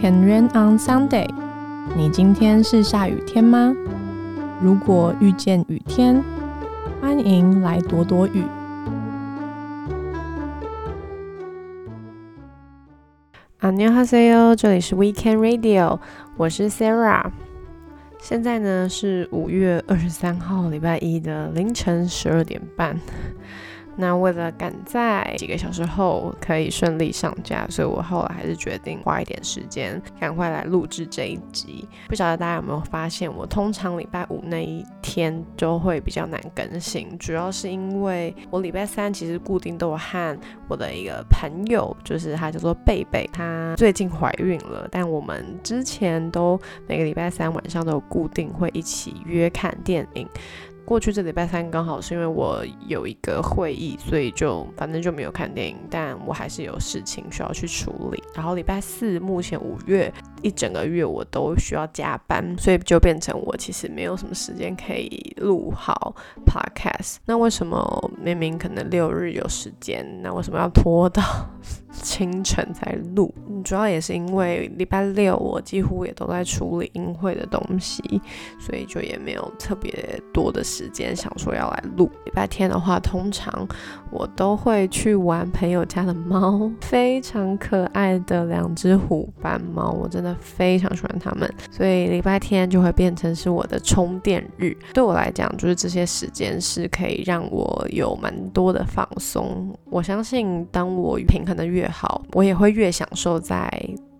Can rain on Sunday？你今天是下雨天吗？如果遇见雨天，欢迎来躲躲雨。안녕하세요，这里是 Weekend Radio，我是 Sarah。现在呢是五月二十三号礼拜一的凌晨十二点半。 那为了赶在几个小时后可以顺利上架，所以我后来还是决定花一点时间，赶快来录制这一集。不晓得大家有没有发现，我通常礼拜五那一天就会比较难更新，主要是因为我礼拜三其实固定都有和我的一个朋友，就是他叫做贝贝，她最近怀孕了，但我们之前都每个礼拜三晚上都有固定会一起约看电影。过去这礼拜三刚好是因为我有一个会议，所以就反正就没有看电影，但我还是有事情需要去处理。然后礼拜四，目前五月一整个月我都需要加班，所以就变成我其实没有什么时间可以录好 podcast。那为什么明明可能六日有时间，那为什么要拖到？清晨才录，主要也是因为礼拜六我几乎也都在处理音会的东西，所以就也没有特别多的时间想说要来录。礼拜天的话，通常我都会去玩朋友家的猫，非常可爱的两只虎斑猫，我真的非常喜欢它们，所以礼拜天就会变成是我的充电日。对我来讲，就是这些时间是可以让我有蛮多的放松。我相信，当我平衡的越越好，我也会越享受在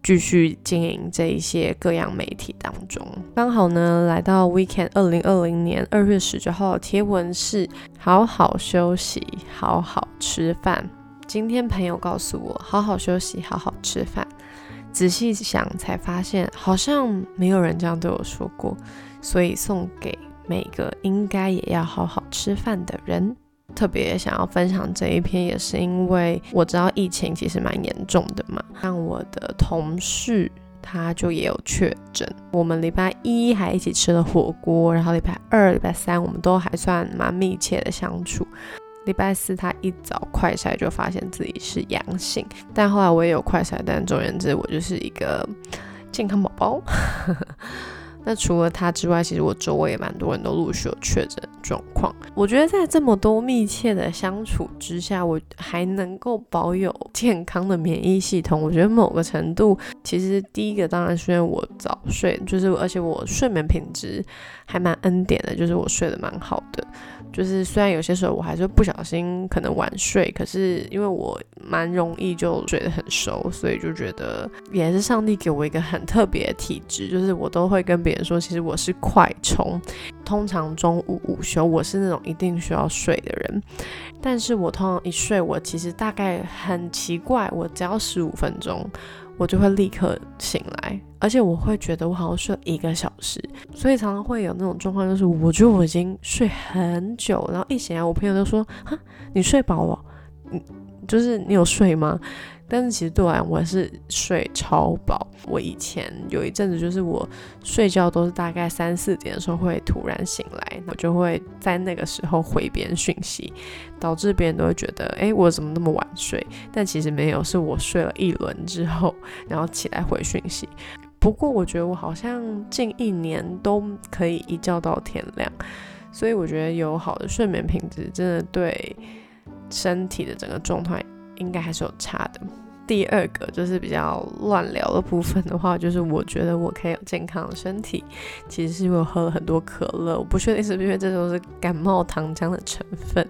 继续经营这一些各样媒体当中。刚好呢，来到 Weekend 二零二零年二月十九号的贴文是好好休息，好好吃饭。今天朋友告诉我，好好休息，好好吃饭。仔细想才发现，好像没有人这样对我说过，所以送给每个应该也要好好吃饭的人。特别想要分享这一篇，也是因为我知道疫情其实蛮严重的嘛。像我的同事，他就也有确诊。我们礼拜一还一起吃了火锅，然后礼拜二、礼拜三我们都还算蛮密切的相处。礼拜四他一早快筛就发现自己是阳性，但后来我也有快筛，但总而言之，我就是一个健康宝宝。那除了他之外，其实我周围也蛮多人都陆续有确诊状况。我觉得在这么多密切的相处之下，我还能够保有健康的免疫系统，我觉得某个程度，其实第一个当然是因为我早睡，就是而且我睡眠品质还蛮恩典的，就是我睡得蛮好的。就是虽然有些时候我还是不小心可能晚睡，可是因为我蛮容易就睡得很熟，所以就觉得也是上帝给我一个很特别的体质，就是我都会跟别人说，其实我是快充。通常中午午休我是那种一定需要睡的人，但是我通常一睡，我其实大概很奇怪，我只要十五分钟。我就会立刻醒来，而且我会觉得我好像睡了一个小时，所以常常会有那种状况，就是我觉得我已经睡很久，然后一醒来，我朋友都说：“哈，你睡饱了？嗯，就是你有睡吗？”但是其实对我来讲，我是睡超饱。我以前有一阵子，就是我睡觉都是大概三四点的时候会突然醒来，我就会在那个时候回别人讯息，导致别人都会觉得，哎，我怎么那么晚睡？但其实没有，是我睡了一轮之后，然后起来回讯息。不过我觉得我好像近一年都可以一觉到天亮，所以我觉得有好的睡眠品质，真的对身体的整个状态应该还是有差的。第二个就是比较乱聊的部分的话，就是我觉得我可以有健康的身体，其实是因为我喝了很多可乐。我不确定是不是因为这都是感冒糖浆的成分，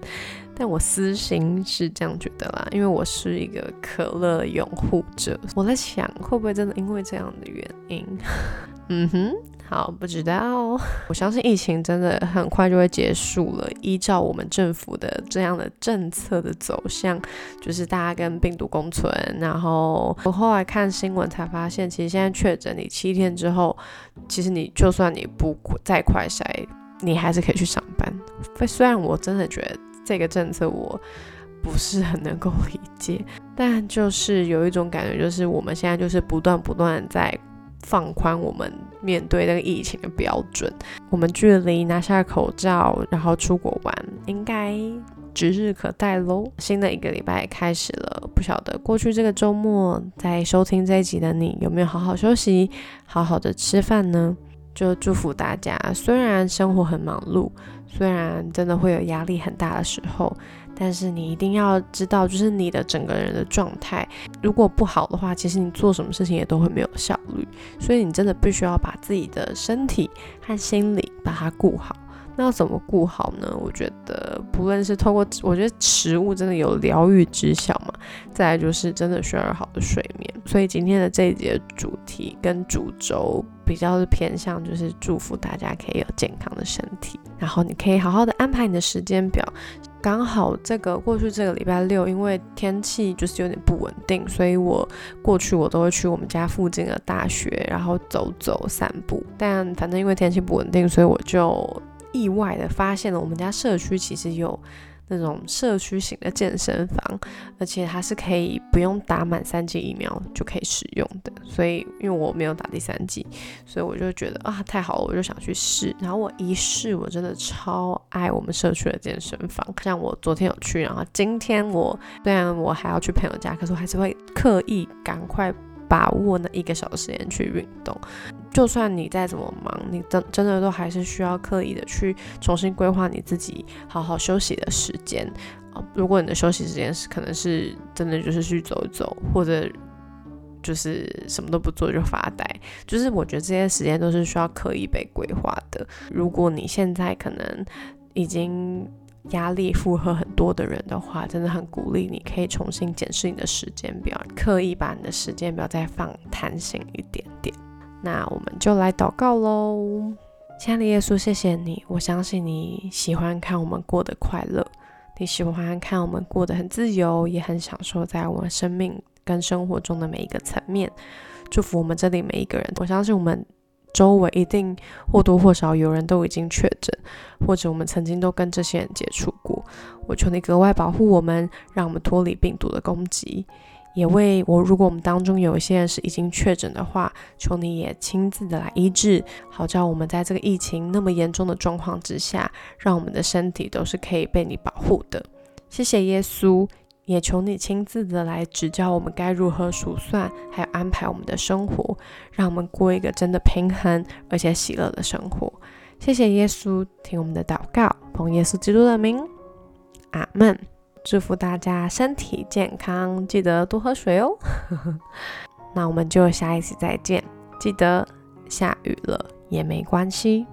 但我私心是这样觉得啦，因为我是一个可乐拥护者。我在想，会不会真的因为这样的原因？嗯哼。好，不知道。我相信疫情真的很快就会结束了。依照我们政府的这样的政策的走向，就是大家跟病毒共存。然后我后来看新闻才发现，其实现在确诊你七天之后，其实你就算你不再快筛，你还是可以去上班。虽然我真的觉得这个政策我不是很能够理解，但就是有一种感觉，就是我们现在就是不断不断在。放宽我们面对那个疫情的标准，我们距离拿下口罩，然后出国玩，应该指日可待喽。新的一个礼拜开始了，不晓得过去这个周末在收听这一集的你有没有好好休息，好好的吃饭呢？就祝福大家，虽然生活很忙碌，虽然真的会有压力很大的时候。但是你一定要知道，就是你的整个人的状态，如果不好的话，其实你做什么事情也都会没有效率。所以你真的必须要把自己的身体和心理把它顾好。那要怎么顾好呢？我觉得不论是透过，我觉得食物真的有疗愈之效嘛。再来就是真的需要好的睡眠。所以今天的这一节主题跟主轴比较是偏向，就是祝福大家可以有健康的身体，然后你可以好好的安排你的时间表。刚好这个过去这个礼拜六，因为天气就是有点不稳定，所以我过去我都会去我们家附近的大学，然后走走散步。但反正因为天气不稳定，所以我就意外的发现了我们家社区其实有。那种社区型的健身房，而且它是可以不用打满三剂疫苗就可以使用的。所以，因为我没有打第三剂，所以我就觉得啊，太好了，我就想去试。然后我一试，我真的超爱我们社区的健身房。像我昨天有去，然后今天我虽然我还要去朋友家，可是我还是会刻意赶快。把握那一个小时时间去运动，就算你再怎么忙，你真真的都还是需要刻意的去重新规划你自己好好休息的时间啊。如果你的休息时间是可能是真的就是去走一走，或者就是什么都不做就发呆，就是我觉得这些时间都是需要刻意被规划的。如果你现在可能已经。压力负荷很多的人的话，真的很鼓励你可以重新检视你的时间表，刻意把你的时间表再放弹性一点点。那我们就来祷告喽，亲爱的耶稣，谢谢你，我相信你喜欢看我们过得快乐，你喜欢看我们过得很自由，也很享受在我们生命跟生活中的每一个层面。祝福我们这里每一个人，我相信我们。周围一定或多或少有人都已经确诊，或者我们曾经都跟这些人接触过。我求你格外保护我们，让我们脱离病毒的攻击。也为我，如果我们当中有一些人是已经确诊的话，求你也亲自的来医治，好叫我们在这个疫情那么严重的状况之下，让我们的身体都是可以被你保护的。谢谢耶稣。也求你亲自的来指教我们该如何数算，还有安排我们的生活，让我们过一个真的平衡而且喜乐的生活。谢谢耶稣，听我们的祷告，奉耶稣基督的名，阿门。祝福大家身体健康，记得多喝水哦。那我们就下一次再见，记得下雨了也没关系。